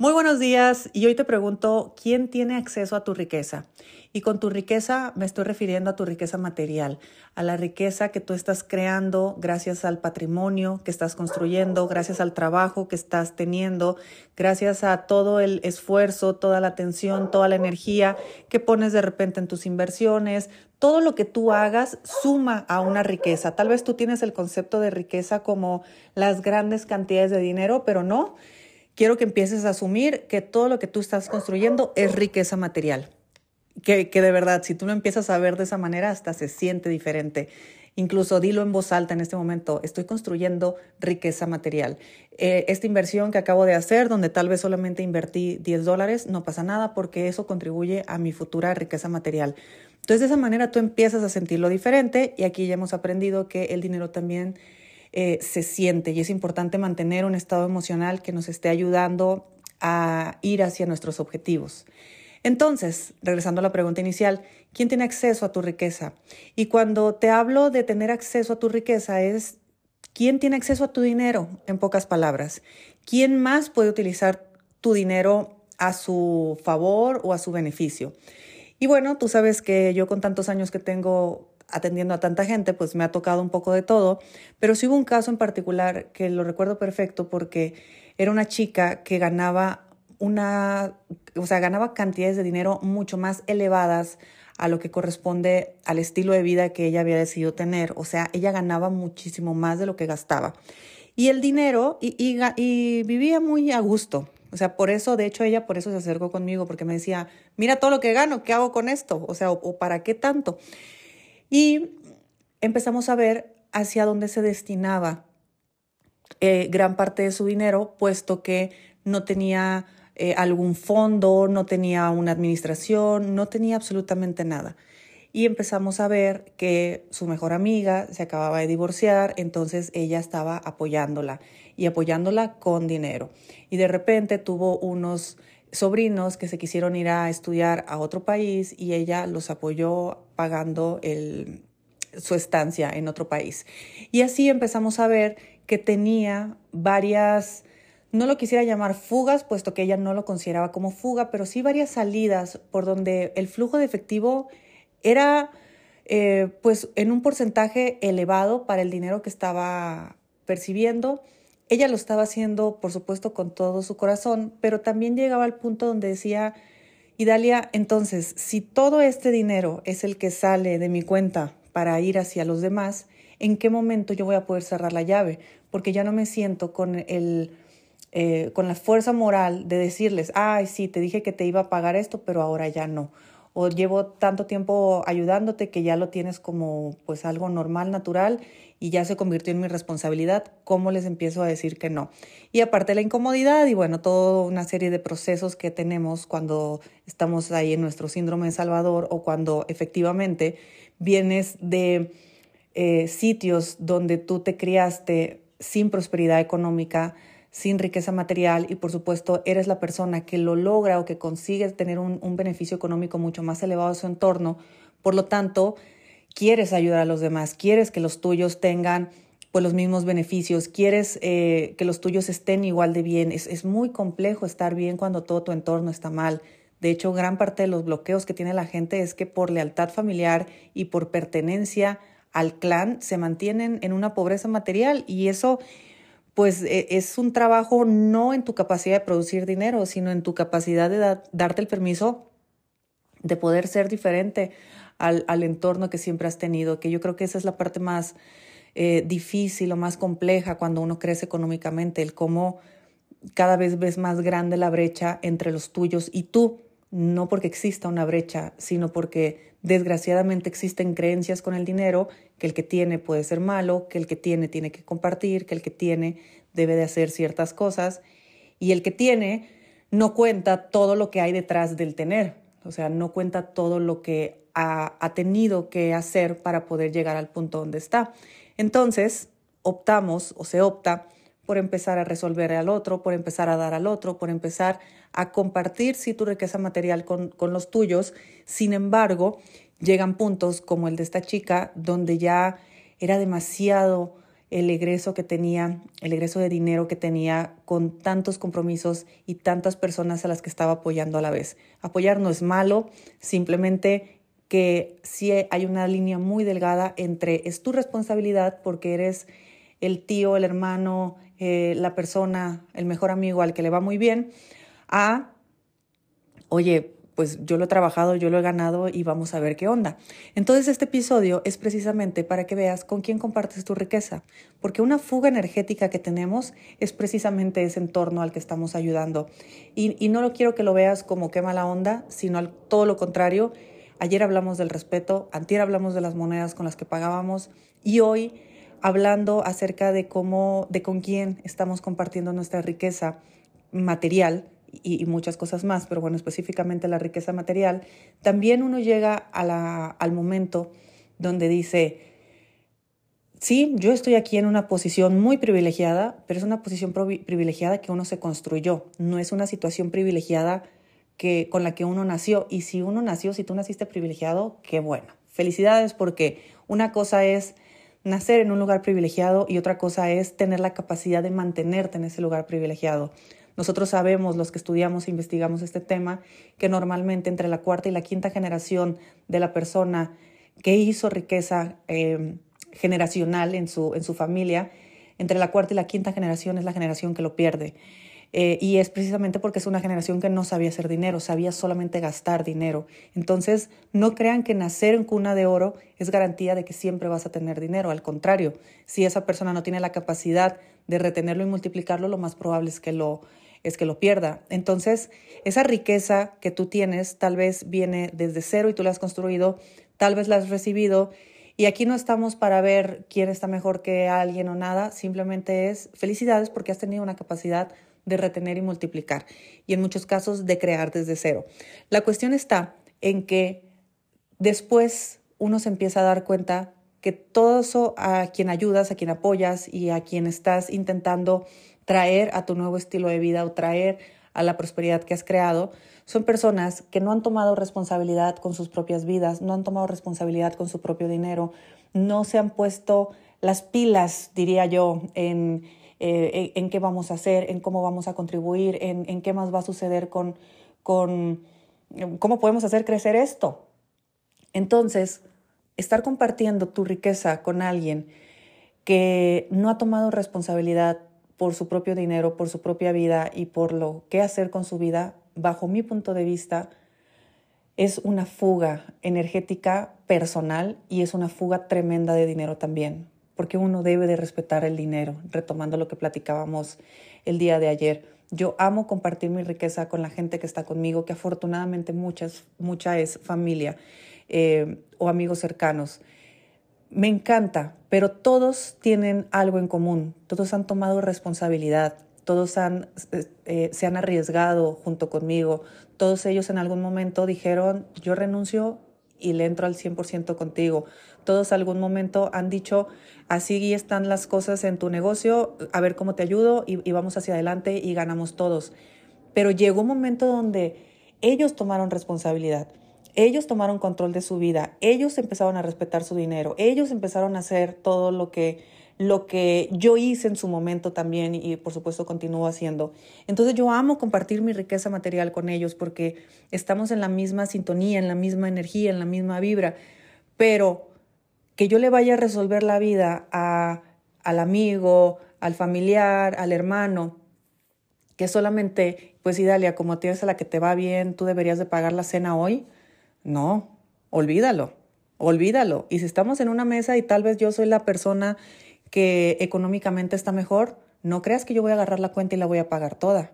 Muy buenos días y hoy te pregunto, ¿quién tiene acceso a tu riqueza? Y con tu riqueza me estoy refiriendo a tu riqueza material, a la riqueza que tú estás creando gracias al patrimonio que estás construyendo, gracias al trabajo que estás teniendo, gracias a todo el esfuerzo, toda la atención, toda la energía que pones de repente en tus inversiones. Todo lo que tú hagas suma a una riqueza. Tal vez tú tienes el concepto de riqueza como las grandes cantidades de dinero, pero no quiero que empieces a asumir que todo lo que tú estás construyendo es riqueza material. Que, que, de verdad, si tú lo empiezas a ver de esa manera, hasta se siente diferente. Incluso dilo en voz alta en este momento, estoy construyendo riqueza material. Eh, esta inversión que acabo de hacer, donde tal vez solamente invertí 10 dólares, no pasa nada porque eso contribuye a mi futura riqueza material. Entonces de esa manera tú empiezas a sentirlo diferente y aquí ya hemos aprendido que el dinero también eh, se siente y es importante mantener un estado emocional que nos esté ayudando a ir hacia nuestros objetivos. Entonces, regresando a la pregunta inicial, ¿quién tiene acceso a tu riqueza? Y cuando te hablo de tener acceso a tu riqueza es quién tiene acceso a tu dinero, en pocas palabras. ¿Quién más puede utilizar tu dinero a su favor o a su beneficio? Y bueno, tú sabes que yo con tantos años que tengo atendiendo a tanta gente, pues me ha tocado un poco de todo, pero sí hubo un caso en particular que lo recuerdo perfecto porque era una chica que ganaba una, o sea, ganaba cantidades de dinero mucho más elevadas a lo que corresponde al estilo de vida que ella había decidido tener. O sea, ella ganaba muchísimo más de lo que gastaba. Y el dinero, y, vivía muy a gusto. O sea, por eso, de hecho, ella por eso se acercó conmigo, porque me decía, mira todo lo que gano, ¿qué hago con esto? O sea, o para qué tanto? Y empezamos a ver hacia dónde se destinaba eh, gran parte de su dinero, puesto que no tenía eh, algún fondo, no tenía una administración, no tenía absolutamente nada. Y empezamos a ver que su mejor amiga se acababa de divorciar, entonces ella estaba apoyándola y apoyándola con dinero. Y de repente tuvo unos sobrinos que se quisieron ir a estudiar a otro país y ella los apoyó pagando el, su estancia en otro país. Y así empezamos a ver que tenía varias, no lo quisiera llamar fugas, puesto que ella no lo consideraba como fuga, pero sí varias salidas por donde el flujo de efectivo era eh, pues en un porcentaje elevado para el dinero que estaba percibiendo ella lo estaba haciendo, por supuesto, con todo su corazón, pero también llegaba al punto donde decía, Idalia, entonces, si todo este dinero es el que sale de mi cuenta para ir hacia los demás, ¿en qué momento yo voy a poder cerrar la llave? Porque ya no me siento con el... Eh, con la fuerza moral de decirles, ay, sí, te dije que te iba a pagar esto, pero ahora ya no o llevo tanto tiempo ayudándote que ya lo tienes como pues algo normal, natural y ya se convirtió en mi responsabilidad, ¿cómo les empiezo a decir que no? Y aparte la incomodidad y bueno, toda una serie de procesos que tenemos cuando estamos ahí en nuestro síndrome de Salvador o cuando efectivamente vienes de eh, sitios donde tú te criaste sin prosperidad económica, sin riqueza material y por supuesto eres la persona que lo logra o que consigue tener un, beneficio económico mucho más elevado a su entorno, por lo tanto, quieres ayudar a los demás, quieres que los tuyos tengan pues los mismos beneficios, quieres eh, que los tuyos estén igual de bien. Es, es muy complejo estar bien cuando todo tu entorno está mal. De hecho, gran parte de los bloqueos que tiene la gente es que por lealtad familiar y por pertenencia al clan se mantienen en una pobreza material y eso pues e, es un trabajo no en tu capacidad de producir dinero, sino en tu capacidad de darte el permiso de poder ser diferente al, al, entorno que siempre has tenido, que yo creo que esa es la parte más eh, difícil o más compleja cuando uno crece económicamente, el cómo cada vez ves más grande la brecha entre los tuyos y tú, no porque exista una brecha, sino porque desgraciadamente existen creencias con el dinero que el que tiene puede ser malo, que el que tiene tiene que compartir, que el que tiene debe de hacer ciertas cosas y el que tiene no cuenta todo lo que hay detrás del tener, o sea, no cuenta todo lo que ha, ha tenido que hacer para poder llegar al punto donde está. Entonces, optamos o se opta por empezar a resolver al otro, por empezar a dar al otro, por empezar a compartir sí tu riqueza material con, con los tuyos. Sin embargo, llegan puntos como el de esta chica donde ya era demasiado el egreso que tenía, el egreso de dinero que tenía con tantos compromisos y tantas personas a las que estaba apoyando a la vez. Apoyar no es malo, simplemente que sí hay una línea muy delgada entre es tu responsabilidad porque eres el tío, el hermano, eh, la persona, el mejor amigo al que le va muy bien, a, oye, pues yo lo he trabajado, yo lo he ganado y vamos a ver qué onda. Entonces este episodio es precisamente para que veas con quién compartes tu riqueza, porque una fuga energética que tenemos es precisamente ese entorno al que estamos ayudando. Y, no lo quiero que lo veas como qué mala onda, sino todo lo contrario. Ayer hablamos del respeto, antier hablamos de las monedas con las que pagábamos y hoy hablando acerca de cómo, de con quién estamos compartiendo nuestra riqueza material y, muchas cosas más, pero bueno, específicamente la riqueza material, también uno llega al momento donde dice, sí, yo estoy aquí en una posición muy privilegiada, pero es una posición privilegiada que uno se construyó, no es una situación privilegiada que, con la que uno nació. Y si uno nació, si tú naciste privilegiado, qué bueno. Felicidades porque una cosa es nacer en un lugar privilegiado y otra cosa es tener la capacidad de mantenerte en ese lugar privilegiado. Nosotros sabemos, los que estudiamos e investigamos este tema, que normalmente entre la cuarta y la quinta generación de la persona que hizo riqueza eh, generacional en su, en su familia, entre la cuarta y la quinta generación es la generación que lo pierde. Eh, y es precisamente porque es una generación que no sabía hacer dinero, sabía solamente gastar dinero. Entonces, no crean que nacer en cuna de oro es garantía de que siempre vas a tener dinero. Al contrario, si esa persona no tiene la capacidad de retenerlo y multiplicarlo, lo más probable es que lo, es que lo pierda. Entonces, esa riqueza que tú tienes tal vez viene desde cero y tú la has construido, tal vez la has recibido. Y aquí no estamos para ver quién está mejor que alguien o nada, simplemente es felicidades porque has tenido una capacidad de retener y multiplicar y en muchos casos de crear desde cero. La cuestión está en que después uno se empieza a dar cuenta que todo eso a quien ayudas, a quien apoyas y a quien estás intentando traer a tu nuevo estilo de vida o traer a la prosperidad que has creado, son personas que no han tomado responsabilidad con sus propias vidas, no han tomado responsabilidad con su propio dinero, no se han puesto las pilas, diría yo, en, eh, en, qué vamos a hacer, en cómo vamos a contribuir, en, en qué más va a suceder con, con cómo podemos hacer crecer esto. Entonces, estar compartiendo tu riqueza con alguien que no ha tomado responsabilidad por su propio dinero, por su propia vida y por lo que hacer con su vida, bajo mi punto de vista, es una fuga energética personal y es una fuga tremenda de dinero también porque uno debe de respetar el dinero, retomando lo que platicábamos el día de ayer. Yo amo compartir mi riqueza con la gente que está conmigo, que afortunadamente muchas, mucha es familia eh, o amigos cercanos. Me encanta, pero todos tienen algo en común, todos han tomado responsabilidad, todos han, eh, se han arriesgado junto conmigo, todos ellos en algún momento dijeron, yo renuncio y le entro al 100% contigo. Todos algún momento han dicho, así están las cosas en tu negocio, a ver cómo te ayudo y, vamos hacia adelante y ganamos todos. Pero llegó un momento donde ellos tomaron responsabilidad. Ellos tomaron control de su vida, ellos empezaron a respetar su dinero, ellos empezaron a hacer todo lo que lo que yo hice en su momento también y por supuesto continúo haciendo. Entonces yo amo compartir mi riqueza material con ellos porque estamos en la misma sintonía, en la misma energía, en la misma vibra, pero que yo le vaya a resolver la vida a, al amigo, al familiar, al hermano, que solamente, pues Idalia, como tienes a la que te va bien, tú deberías de pagar la cena hoy. No, olvídalo, olvídalo. Y si estamos en una mesa y tal vez yo soy la persona que económicamente está mejor, no creas que yo voy a agarrar la cuenta y la voy a pagar toda.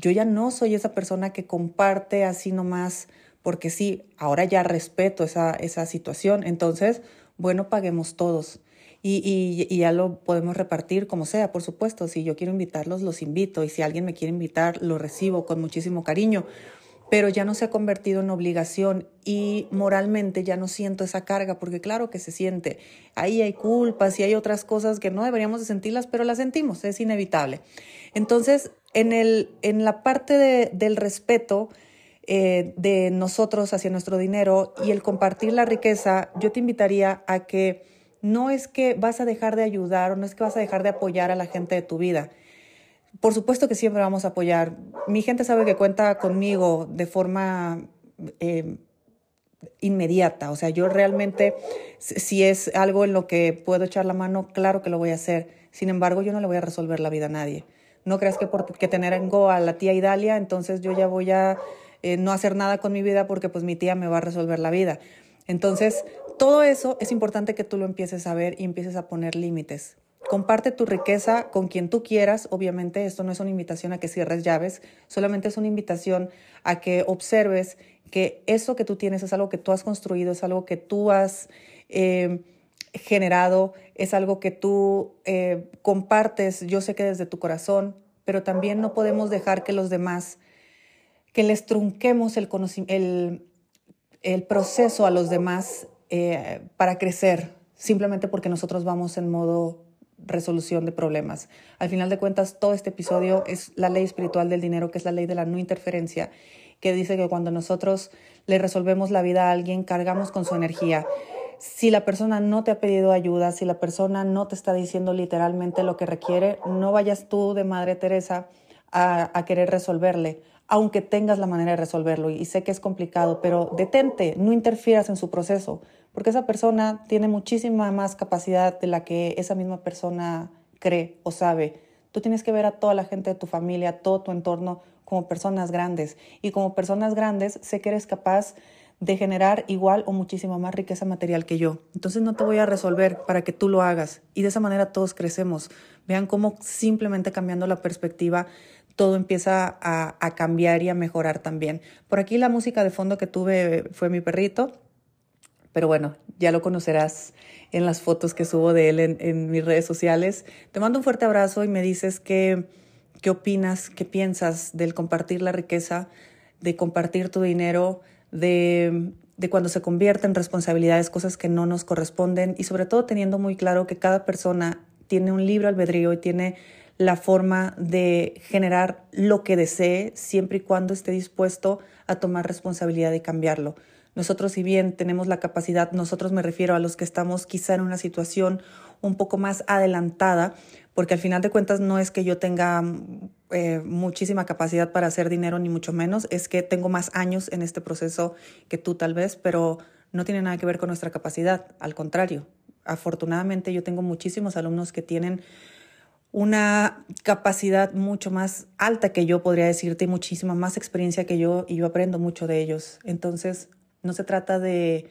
Yo ya no soy esa persona que comparte así nomás, porque sí, ahora ya respeto esa, esa situación. Entonces, bueno, paguemos todos. Y, y, y, ya lo podemos repartir como sea, por supuesto. Si yo quiero invitarlos, los invito. Y si alguien me quiere invitar, lo recibo con muchísimo cariño. Pero ya no se ha convertido en obligación y moralmente ya no siento esa carga, porque claro que se siente. Ahí hay culpas y hay otras cosas que no deberíamos de sentirlas, pero las sentimos, es inevitable. Entonces, en, el, en la parte del respeto eh, de nosotros hacia nuestro dinero y el compartir la riqueza, yo te invitaría a que no es que vas a dejar de ayudar o no es que vas a dejar de apoyar a la gente de tu vida por supuesto que siempre vamos a apoyar. Mi gente sabe que cuenta conmigo de forma eh, inmediata. O sea, yo realmente, si es algo en lo que puedo echar la mano, claro que lo voy a hacer. Sin embargo, yo no le voy a resolver la vida a nadie. No creas que porque tengo a la tía Idalia, entonces yo ya voy a eh, no hacer nada con mi vida porque pues mi tía me va a resolver la vida. Entonces, todo eso es importante que tú lo empieces a ver y empieces a poner límites. Comparte tu riqueza con quien tú quieras. Obviamente esto no es una invitación a que cierres llaves, solamente es una invitación a que observes que eso que tú tienes es algo que tú has construido, es algo que tú has eh, generado, es algo que tú eh, compartes, yo sé que desde tu corazón, pero también no podemos dejar que los demás, que les trunquemos el, proceso a los demás eh, para crecer, simplemente porque nosotros vamos en modo resolución de problemas. Al final de cuentas, todo este episodio es la ley espiritual del dinero, que es la ley de la no interferencia, que dice que cuando nosotros le resolvemos la vida a alguien, cargamos con su energía. Si la persona no te ha pedido ayuda, si la persona no te está diciendo literalmente lo que requiere, no vayas tú de Madre Teresa a, a querer resolverle, aunque tengas la manera de resolverlo. Y sé que es complicado, pero detente, no interfieras en su proceso porque esa persona tiene muchísima más capacidad de la que esa misma persona cree o sabe. Tú tienes que ver a toda la gente de tu familia, a todo tu entorno como personas grandes. Y como personas grandes, sé que eres capaz de generar igual o muchísima más riqueza material que yo. Entonces no te voy a resolver para que tú lo hagas. Y de esa manera todos crecemos. Vean cómo simplemente cambiando la perspectiva todo empieza a, a cambiar y a mejorar también. Por aquí la música de fondo que tuve fue mi perrito pero bueno, ya lo conocerás en las fotos que subo de él en, mis redes sociales. Te mando un fuerte abrazo y me dices qué, opinas, qué piensas del compartir la riqueza, de compartir tu dinero, de, de cuando se convierte en responsabilidades, cosas que no nos corresponden y sobre todo teniendo muy claro que cada persona tiene un libre albedrío y tiene la forma de generar lo que desee siempre y cuando esté dispuesto a tomar responsabilidad y cambiarlo. Nosotros, si bien tenemos la capacidad, nosotros me refiero a los que estamos quizá en una situación un poco más adelantada, porque al final de cuentas no es que yo tenga eh, muchísima capacidad para hacer dinero, ni mucho menos, es que tengo más años en este proceso que tú tal vez, pero no tiene nada que ver con nuestra capacidad, al contrario. Afortunadamente yo tengo muchísimos alumnos que tienen una capacidad mucho más alta que yo, podría decirte, y muchísima más experiencia que yo, y yo aprendo mucho de ellos. Entonces, no se trata de,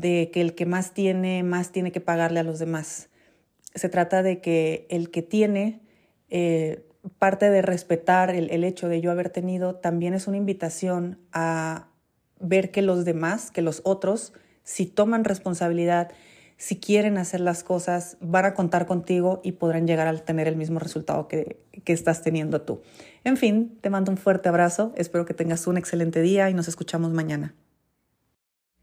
que el que más tiene, más tiene que pagarle a los demás. Se trata de que el que tiene, eh, parte de respetar el, el hecho de yo haber tenido, también es una invitación a ver que los demás, que los otros, si toman responsabilidad, si quieren hacer las cosas, van a contar contigo y podrán llegar a tener el mismo resultado que, que, estás teniendo tú. En fin, te mando un fuerte abrazo, espero que tengas un excelente día y nos escuchamos mañana.